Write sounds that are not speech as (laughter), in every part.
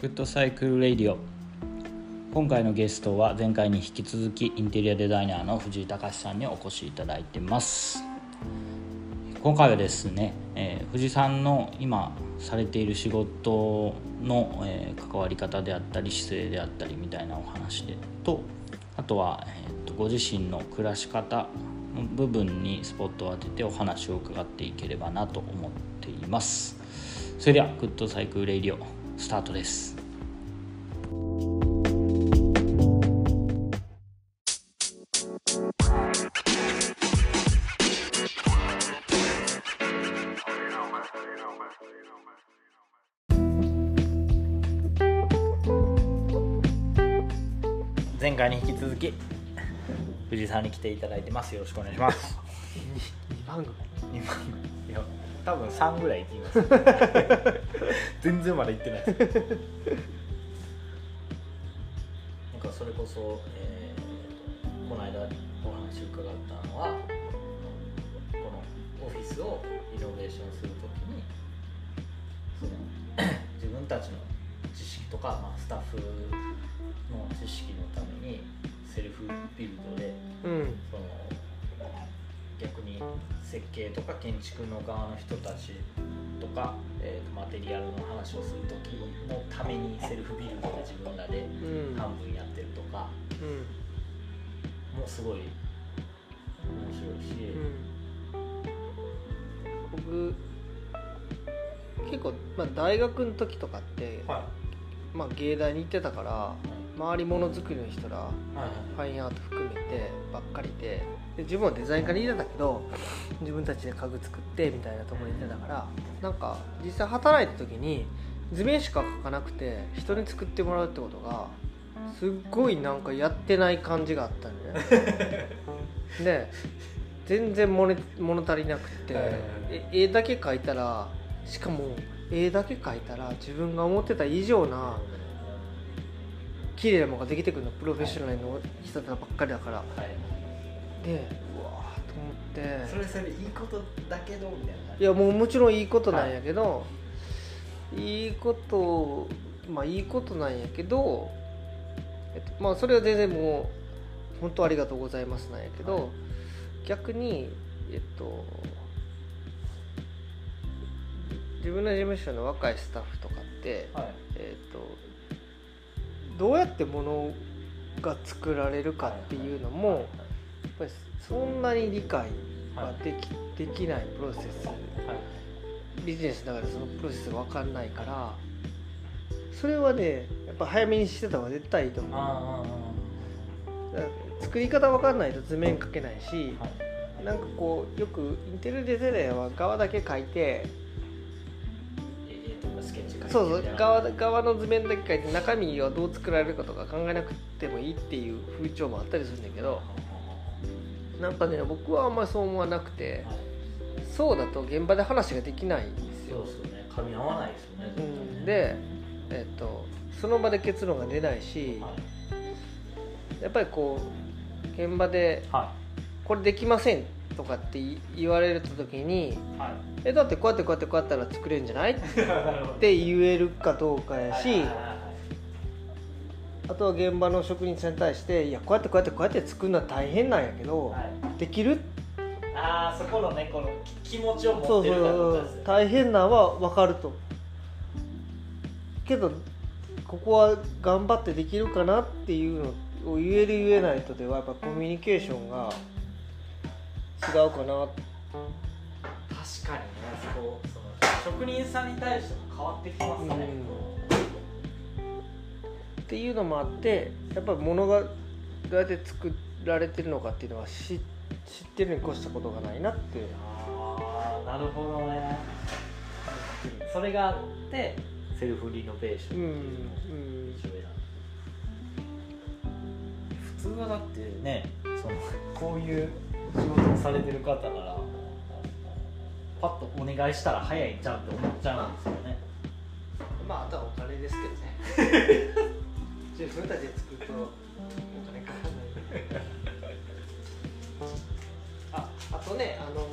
Good Cycle Radio。今回のゲストは前回に引き続きインテリアデザイナーの藤井崇司さんにお越しいただいてます。今回はですね、えー、藤井さんの今されている仕事の、えー、関わり方であったり姿勢であったりみたいなお話でとあとは、えーと、ご自身の暮らし方の部分にスポットを当ててお話を伺っていければなと思っていますそれでは Good Cycle Radio スタートです。前回に引き続き藤井さんに来ていただいてます。よろしくお願いします。(laughs) 2番組？2番組。いや多分3ぐらいいきます (laughs) 全然まだ行ってない。で (laughs) すなんかそれこそ、えー、この間お話伺ったのはこのオフィスをイノベーションするときにその (clears throat) 自分たちの知識とか、まあ、スタッフの知識のためにセルフビルドで、うん、その逆に設計とか建築の側の人たちとか、えー、とマテリアルの話をする時のためにセルフビルドで自分らで半分やってるとか、うん、もうすごい面白いし、うん、僕結構、まあ、大学の時とかって、はい、まあ、芸大に行ってたから、はい、周りものづくりの人ら、はい、ファインアート含めてばっかりで。で自分はデザイン科にいてたけど自分たちで家具作ってみたいなところにいてたからなんか実際働いた時に図面しか描かなくて人に作ってもらうってことがすっごいなんかやってない感じがあったん (laughs) でで全然物物足りなくて絵だけ描いたらしかも絵だけ描いたら自分が思ってた以上な綺麗なものができてくるのプロフェッショナルの人ばっかりだから。でうわーと思って。それそれいいことだけどみたいな。いやもうもちろんいいことなんやけど、はい、いいことまあいいことなんやけど、えっと、まあそれは全然もう本当ありがとうございますなんやけど、はい、逆にえっと自分の事務所の若いスタッフとかって、はい、えっとどうやってものが作られるかっていうのも、ぱりそんなに理解ができはい、できないプロセス、はい、ビジネスだからそのプロセスが分かんないからそれはねやっぱ早めにしてた方が絶対いいと思う。作り方分かんないと図面描けないし、はい、なんかこうよくインテリデザイナーは側だけ描いてそうそう。側側の図面だけ描いて中身はどう作られるかとか考えなくてもいいっていう風潮もあったりするんだけどなんかね僕はあんまりそう思わなくて、そうだと現場で話ができないんですよ。そうですよね。噛み合わないですよね、うん、で、えっと、その場で結論が出ないし、はい、やっぱりこう現場で、これできませんとかって言われた時に、はい、えだってこうやってこうやってこうやったら作れるんじゃない？(laughs) って言えるかどうかやし、あとは現場の職人さんに対していやこうやってこうやってこうやって作るのは大変なんやけど、はい、できる？ああそこのねこの気持ちを持ってるかどうかです、ね、大変なのは分かると。けどここは頑張ってできるかなっていうのを言える言えないとではやっぱコミュニケーションが違うかな確かにねそこその職人さんに対しても変わってきますね、うんっていうのもあってやっぱり物がどうやって作られてるのかっていうのは知知ってるに越したことがないなってああなるほどね。それがあってセルフリノベーションっていうのを一応普通はだってねそのこういう仕事をされてる方ならパッとお願いしたら早いんちゃうって思っちゃうんですよね。まああとはお金ですけどね。(laughs) 自分たちで作るとお金かかんない。ああとねあのそう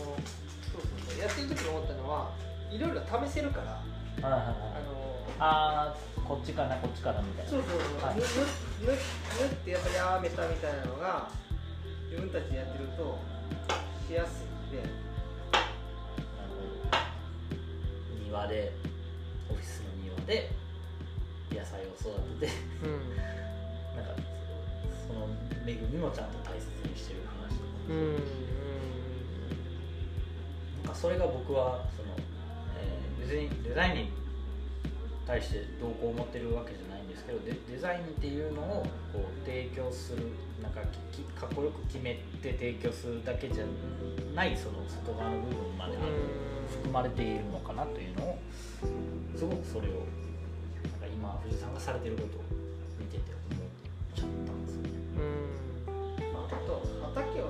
そうそうやってる時に思ったのはいろいろ試せるから、あのあこっちかなこっちかなみたいな。そうそうそう、はい、縫ってやっぱりやめたみたいなのが自分たちでやってるとしやすいんで庭でオフィスの庭で野菜を育てて、うん、なんかその恵みもちゃんと大切にしてる話とかもそうだし、うん、なんかそれが僕はその、えー、別にデザインに対してどうこう思ってるわけじゃないんですけどデデザインっていうのをこう提供するなんかかっこよく決めて提供するだけじゃないその外側の部分まで含まれているのかなというのをすごくそれをなんか今藤さんがされてることを見てて思っちゃったんですよね。うんまあ、あと畑は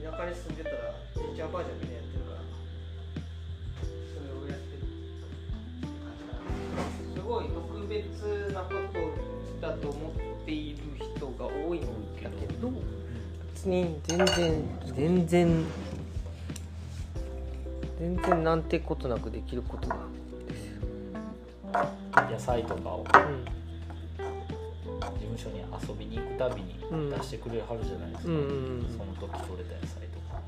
田舎に住んでたらじいちゃんばあちゃんみんなやってるからごい特別なことだと思っている人が多いんだけど。別に全然全然全然なんてことなくできることなんですよ。野菜とかを、うん、事務所に遊びに行くたびに出してくれはるじゃないですか、うん、その時取れた野菜とか。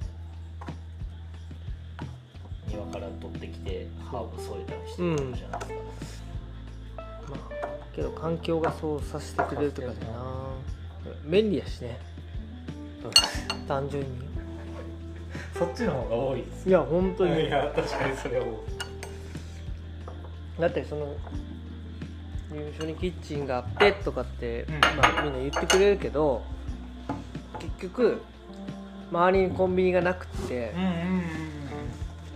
庭から取ってきてハーブ添えたりしてるじゃないですか、うんけど環境がそうさせてくれるとかでな。便利やしね。単純に。そっちの方が多いです。いや本当に。いや確かにそれはだってその事務所にキッチンがあってとかって、うん、まあ、みんな言ってくれるけど結局周りにコンビニがなくて、うんうんうんうん、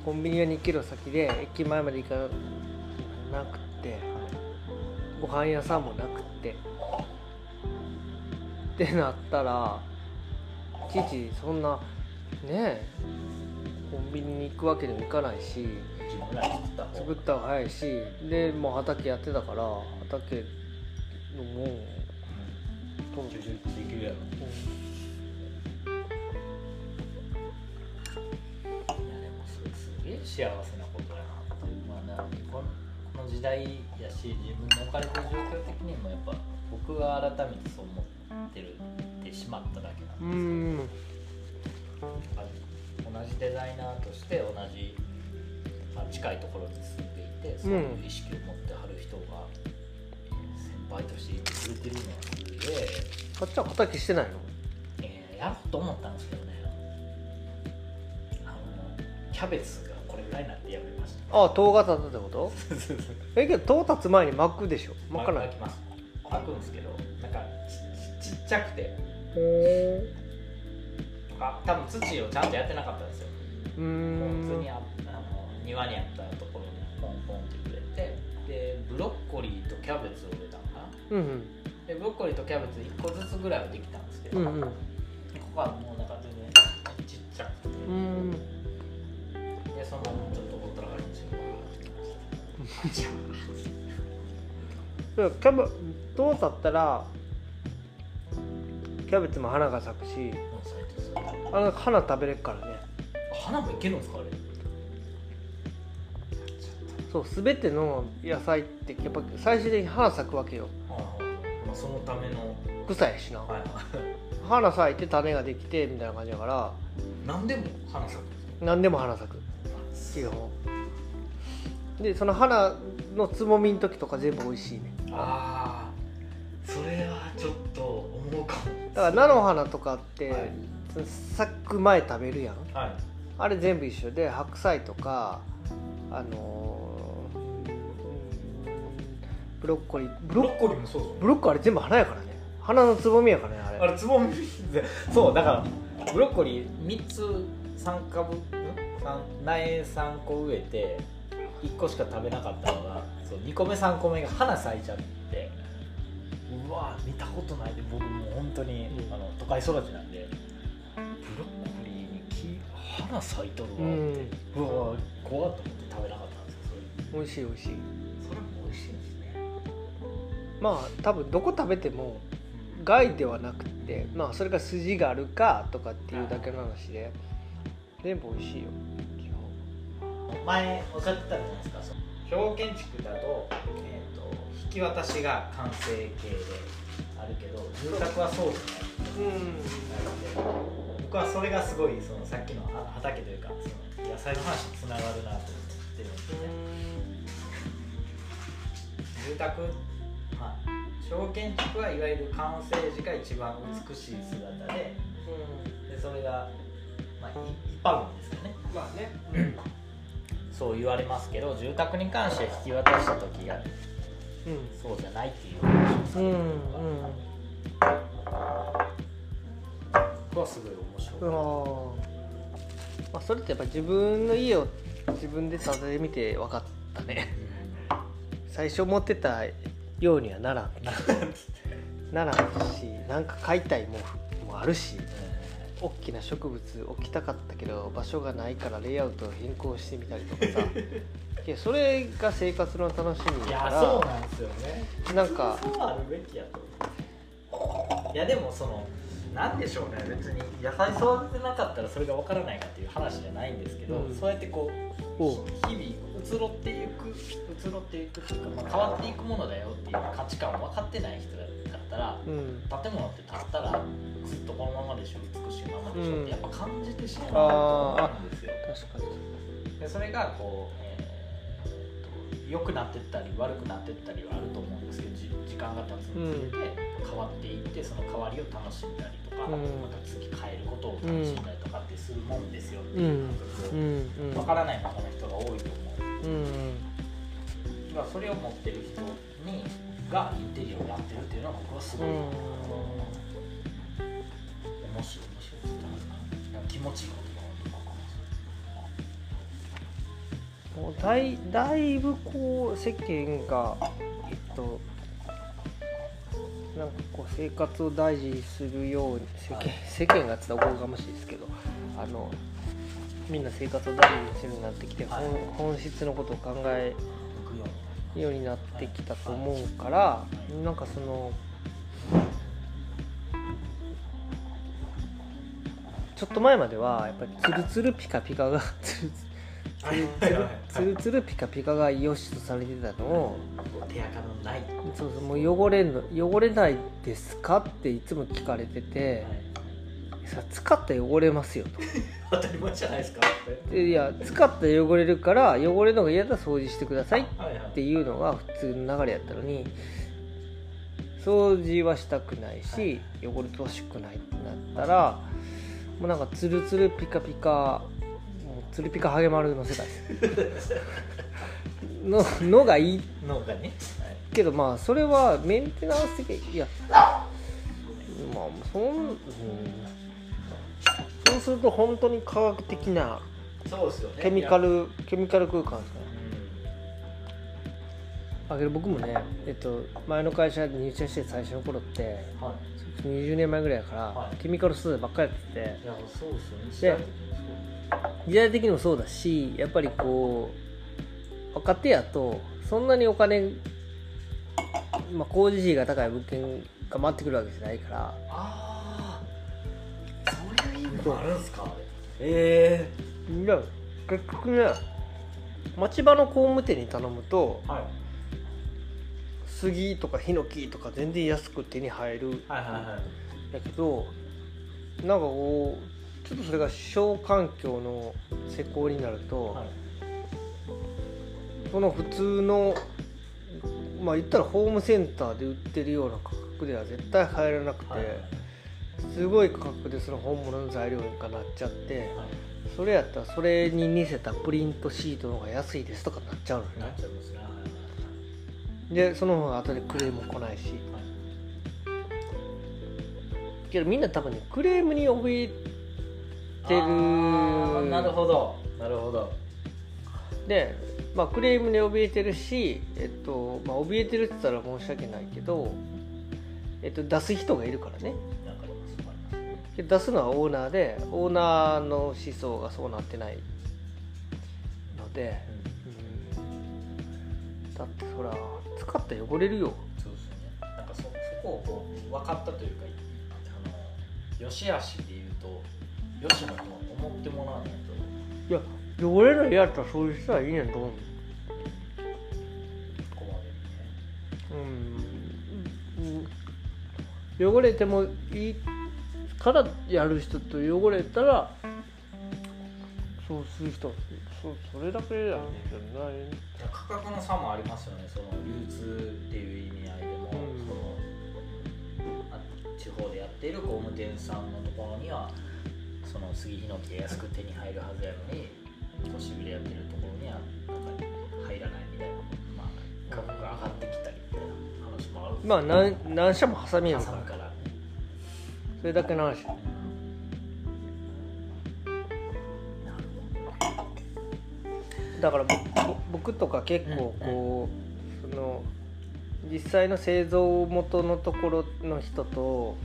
コンビニが2キロ先で駅前まで行かなくてご飯屋さんもなくって。ってなったらいちいちそんなねコンビニに行くわけにもいかないし作った方が早いしでもう畑やってたから畑のもん。とん。できるやろ、うん、いやでもそれすげえ幸せな時代やし自分の置かれてる状況的にもやっぱ僕が改めてそう思ってるってしまっただけなんですけど同じデザイナーとして同じ、まあ、近いところに住んでいてそういう意識を持ってはる人が、先輩としていてくれてるのはすげえあっちは畑してないの？えー、やろうと思ったんですけどね。あのキャベツがこれぐらいになってやめました。ああ塔が立つってこと？えけど塔立つ前に巻くでしょ？巻かない？巻きます巻くんですけどなんかちっちゃくて。へえ多分土をちゃんとやってなかったんですよ。うん。普通にああの庭にあったところにポンポンってくれてでブロッコリーとキャベツを植えたのかな、うんうん、でブロッコリーとキャベツ1個ずつぐらいはできたんですけど、うんうん、ここはもうなんか全然ちっちゃくて。うんそのちょっとほったらかりにしてキャベどうだったらキャベツも花が咲くしあの花食べれるからね。花もいけるんですかあれそう全ての野菜ってやっぱ最終的に花咲くわけよ、まあ、そのための草やしな、はい、花咲いて種ができてみたいな感じだから。何でも花咲く何でも花咲く基本でその花のつぼみの時とか全部美味しいね。ああそれはちょっと思うかも。だから菜の花とかって、はい、咲く前食べるやん、はい、あれ全部一緒。で白菜とかあのー、ブロッコリー。ブロッコリーもそうブロッコリーあれ全部花やからね。花のつぼみやからねあれ。あれつぼみそうだからブロッコリー3つ3株苗3個植えて1個しか食べなかったのがそう2個目3個目が花咲いちゃってうわ見たことないで僕もう本当に、うん、あの都会育ちなんでブロッコリーに木花咲いとるわって、うん、うわ怖っと思って食べなかったんですよそれ。美味しい美味しい。それも美味しいですね。まあ多分どこ食べても害ではなくてまあそれが筋があるかとかっていうだけの話で、全部美味しいよ。前おっしゃってたじゃないですか。表建築だと,、えーと、引き渡しが完成形であるけど住宅はそうじゃない、うん、僕はそれがすごいそのさっきの畑というかその野菜の話につながるなと思ってるんですね、住宅まあ小建築はいわゆる完成時が一番美しい姿で,、でそれが、まあ、一般論ですよね。まあね、そう言われますけど住宅に関して引き渡した時が、うん、そうじゃないっていう話をされるのが、うん、はすごい面白い、まあ、それってやっぱ自分の家を自分で建ててみて分かったね。最初持ってたようにはならん。ならんしなんか買いたいもんもあるし、大きな植物置きたかったけど場所がないからレイアウトを変更してみたりとかさ。(laughs) いやそれが生活の楽しみだから。そうなんですよね。なんかそうあるべきやといやでもそのなんでしょうね。別に野菜育てなかったらそれが分からないかっていう話じゃないんですけど、うん、そうやってこう日々移ろっていく移ろっていくっていうか、まあ、変わっていくものだよっていう価値観を分かってない人だったら、うん、建物って建ったらずっとこのままでしょ美しいままでしょってやっぱ感じてしまうと思うんですよ。確かに。でそれがこう、えー、良くなってったり悪くなってったりはあると思うんですけど時間が経つにつれて変わっていってその変わりを楽しんだりとか、うん、また次変えることを楽しんだりとかってするもんですよっていう感覚を分からないままの人が多いと思う。うん。まあ、それを持ってる人にがインテリアをやってるっていうのは僕はすごい、うん、面白い面白い。気持ちいい。こともうだいだいぶこう世間がえっとなんかこう生活を大事にするように世間,、世間がつったらおこがましいですけどあのみんな生活を大事にするようになってきて、はい、本質のことを考えようになってきたと思うからなんかそのちょっと前まではやっぱりツルツルピカピカがツルツルツルピカピカが良しとされてたのを手垢のない。そうそうもう汚れの汚れないですかっていつも聞かれてて、さ使ったら汚れますよと。(laughs) 当たり前じゃないですか。いや使ったら汚れるから汚れるのが嫌だ掃除してくださいっていうのが普通の流れやったのに掃除はしたくないし汚れてほしくないってなったらもうなんかツルツルピカピカもうツルピカハゲマルの世界。(laughs) ののがいい。のがね、はい、けどまあそれはメンテナンス的いやまあそん、うんそうすると本当に科学的なそうですよ、ね、ケミカルケミカル空間ですね、うん、あけど僕もね、えっと、前の会社で入社して最初の頃って、はい、20年前ぐらいから、はい、ケミカル素材ばっかりやってて。いやそうですよね。時代的にもそうだしやっぱりこう若手やとそんなにお金、まあ、工事費が高い物件が回ってくるわけじゃないから。あああるんすか？ええー、いや結局ね町場の工務店に頼むと、はい、杉とかヒノキとか全然安く手に入る、はいはいはい、だけどなんかこうちょっとそれが小環境の施工になると、はい、その普通のまあ言ったらホームセンターで売ってるような価格では絶対入らなくて、はいすごい価格でその本物の材料がなっちゃって、はい、それやったらそれに似せたプリントシートの方が安いですとかなっちゃうのね。なっちゃいますねでその方が後でクレーム来ないし、はい、けどみんな多分ねクレームに怯えてる。なるほど。なるほど。でまあクレームに怯えてるしえっとまあ怯えてるって言ったら申し訳ないけどえっと出す人がいるからね出すのはオーナーでオーナーの思想がそうなってないので、うん、だってそら使ったら汚れるよ。そうですね。なんかそそこをこう分かったというかあのよしあしで言うとよしのと思ってもらわないと。いや汚れないやったらそういう人はいいねんと思う。ここまでにね汚れてもいいからやる人と汚れたらそうする人。そそれだけやねじゃない価格の差もありますよね。その流通っていう意味合いでも、うん、その地方でやっている工務店さんのところにはその杉ヒノキが安く手に入るはずやのに都市部でやってるところにはなんか入らないみたいな、まあ、価格が上がってきたりみたいな話もあるまあ何何社も挟みやるからからそれだけの話。だから僕とか結構こう、その実際の製造元のところの人と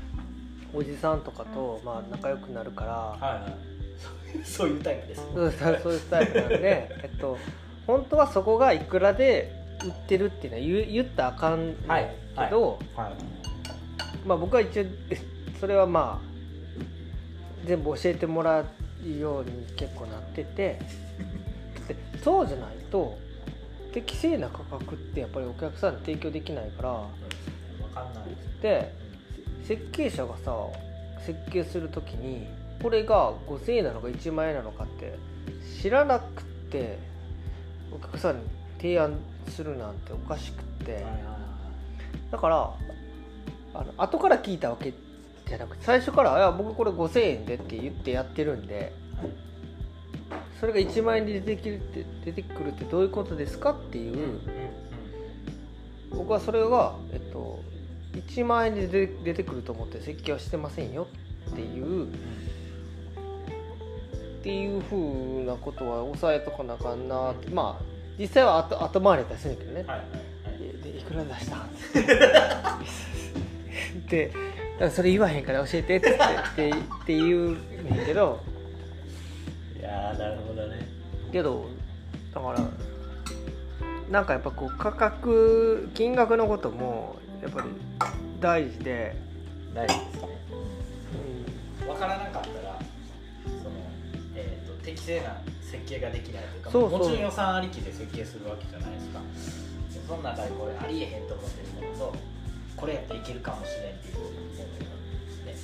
おじさんとかとまあ仲良くなるから、はいはい、(laughs) そういうタイプです、そういうタイプなんで、(laughs) えっと、本当はそこがいくらで売ってるっていうのは言言ったらあかんけど、はい。はい。まあ、僕は一応それはまあ全部教えてもらうように結構なっててそうじゃないと適正な価格ってやっぱりお客さんに提供できないから分かんない。で設計者がさ設計する時にこれが5,000円なのか1万円なのかって知らなくてお客さんに提案するなんておかしくって。だからあの後から聞いたわけじゃなくて最初から「いや僕これ5,000円で」って言ってやってるんでそれが1万円で出てくるって出てくるってどういうことですかっていう僕はそれが、えっと、1万円で出てくると思って設計はしてませんよっていうっていうふうなことは抑えとかなあかんなってまあ実際は後後回りだするけどね、はいはいはい、でいくら出した？(laughs) でだからそれ言わへんから教えてってってって言うねんけど。いやなるほどね。けどだからなんかやっぱこう価格金額のこともやっぱり大事で。大事ですね、うん、分からなかったらその、えーと、適正な設計ができないというかもちろん予算ありきで設計するわけじゃないですか。その中でこれありえへんと思ってるものとこれやったらいけるかもしれんっていうね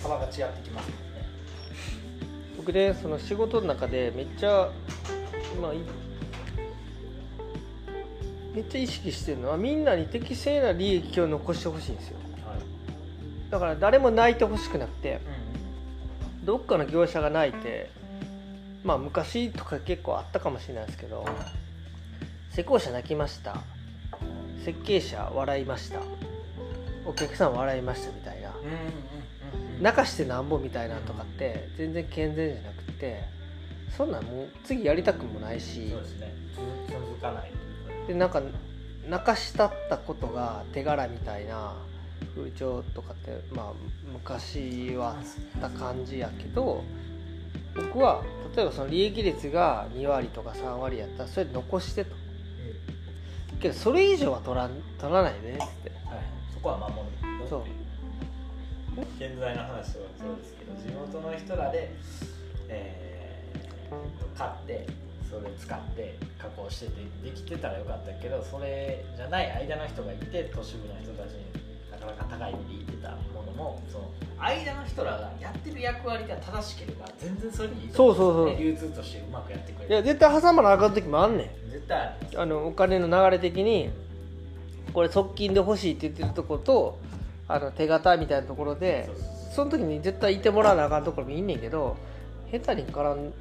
幅が違ってきますもんね。僕でその仕事の中でめっちゃまあめっちゃ意識してるのはみんなに適正な利益を残してほしいんですよ、はい、だから誰も泣いてほしくなくて、うん、どっかの業者が泣いてまあ昔とか結構あったかもしれないですけど施工者泣きました。設計者笑いました。お客さん笑いましたみたいな、泣かしてなんぼみたいなとかって全然健全じゃなくてそんなんもう次やりたくもないし。そうですね。続かない。でなんか泣かしたったことが手柄みたいな風潮とかってまあ昔はあった感じやけど僕は例えばその利益率が2割とか3割やったらそれ残してと、うん、けどそれ以上は取ら取らないでねっつって、はい、そこは守る。そう。現在の話はそうですけど地元の人らで、えー、買ってそれ使って加工しててできてたらよかったけどそれじゃない間の人がいて都市部の人たちに。なかなか高い意味で言ってたものもその間の人らがやってる役割が正しければ全然それにいいと思う、そうそうそう。流通としてうまくやってくれる。いや絶対挟まなあかん時もあんねん。絶対ああのお金の流れ的にこれ側近で欲しいって言ってるとことあの手形みたいなところでその時に絶対いてもらわなあかんところもいいねんけど下手に絡む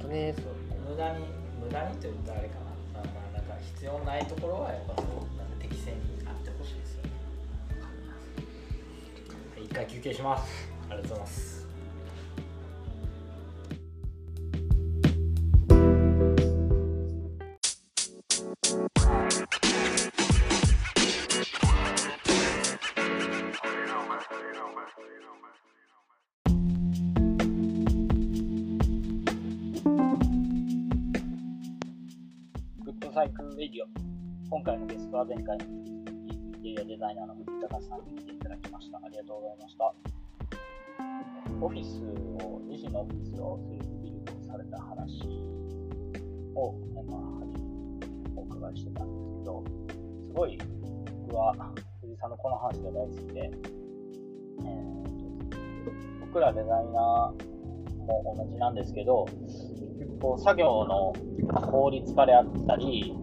とねそう。無駄に無駄にと言ったらあれかな、まあ、まあなんか必要ないところはやっぱそうなん適正に一回休憩します。ありがとうございます。今回のゲストは前回の。引き続、インテリアデザイナーの藤高さんに来ていただきました。ありがとうございました。オフィスを、自身のオフィスをセルフビルドされた話を、まあ、お伺いしてたんですけど、すごい僕は藤井さんのこの話が大好きで、えー、僕らデザイナーも同じなんですけど、こう作業の効率化であったり、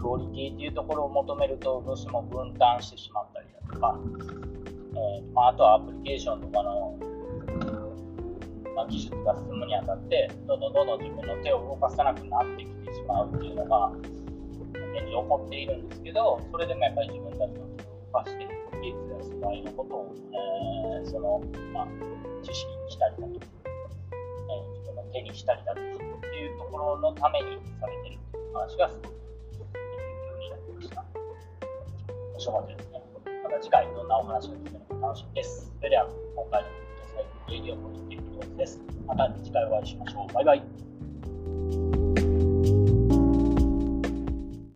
クオリティっていうところを求めるとどうしても分担してしまったりだとか、えーまあ、あとはアプリケーションとかの、まあ、技術が進むにあたってどんどんどんどん自分の手を動かさなくなってきてしまうっていうのが現状起こっているんですけどそれでもやっぱり自分たちの手を動かして技術や素材のことを、えー、その、まあ、知識にしたりだとか、え、自分の手にしたりだとかっていうところのためにされてるっていう話がすごく面白かったですね。また次回どんなお話が聞けるのか楽しみです。それでは今回の最後のレディオポジティブです。また次回お会いしましょう。バイバイ。